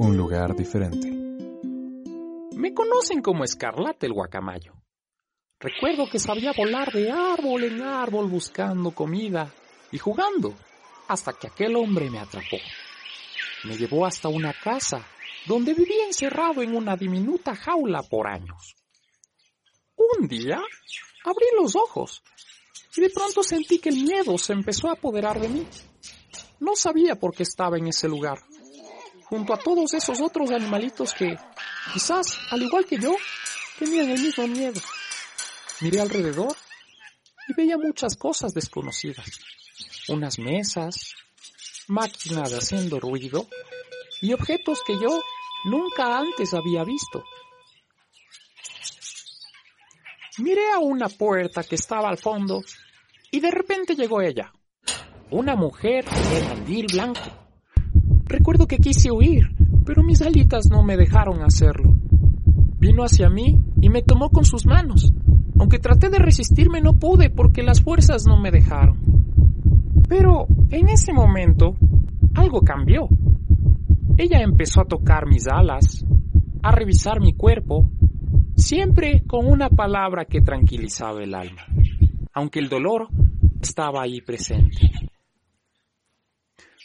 Un lugar diferente. Me conocen como Escarlata el guacamayo. Recuerdo que sabía volar de árbol en árbol buscando comida y jugando, hasta que aquel hombre me atrapó. Me llevó hasta una casa donde vivía encerrado en una diminuta jaula por años. Un día abrí los ojos y de pronto sentí que el miedo se empezó a apoderar de mí. No sabía por qué estaba en ese lugar, junto a todos esos otros animalitos que, quizás, al igual que yo, tenían el mismo miedo. Miré alrededor y veía muchas cosas desconocidas. Unas mesas, máquinas haciendo ruido y objetos que yo nunca antes había visto. Miré a una puerta que estaba al fondo y de repente llegó ella, una mujer de mandil blanco. Recuerdo que quise huir, pero mis alitas no me dejaron hacerlo. Vino hacia mí y me tomó con sus manos. Aunque traté de resistirme no pude porque las fuerzas no me dejaron. Pero en ese momento algo cambió. Ella empezó a tocar mis alas, a revisar mi cuerpo, siempre con una palabra que tranquilizaba el alma, aunque el dolor estaba ahí presente.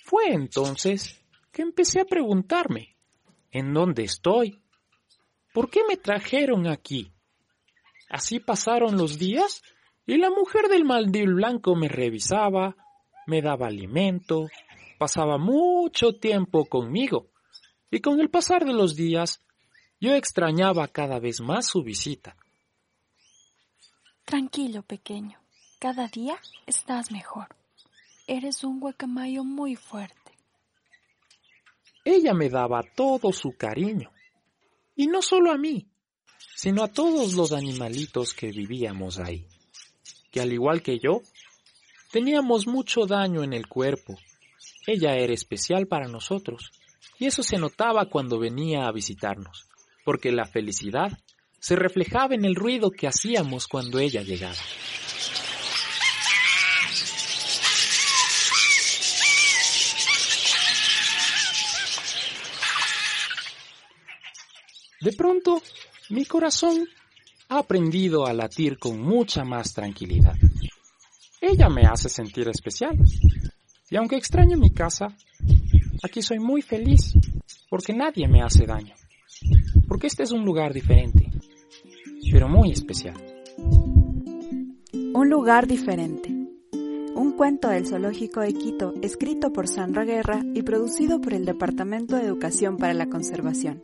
Fue entonces que empecé a preguntarme, ¿en dónde estoy? ¿Por qué me trajeron aquí? Así pasaron los días y la mujer del maldil blanco me revisaba, me daba alimento, pasaba mucho tiempo conmigo. Y con el pasar de los días, yo extrañaba cada vez más su visita. Tranquilo, pequeño. Cada día estás mejor. Eres un guacamayo muy fuerte. Ella me daba todo su cariño. Y no solo a mí, sino a todos los animalitos que vivíamos ahí, que al igual que yo, teníamos mucho daño en el cuerpo. Ella era especial para nosotros, y eso se notaba cuando venía a visitarnos, porque la felicidad se reflejaba en el ruido que hacíamos cuando ella llegaba. De pronto, mi corazón ha aprendido a latir con mucha más tranquilidad. Ella me hace sentir especial. Y aunque extraño mi casa, aquí soy muy feliz porque nadie me hace daño. Porque este es un lugar diferente, pero muy especial. Un lugar diferente. Un cuento del Zoológico de Quito escrito por Sandra Guerra y producido por el Departamento de Educación para la Conservación.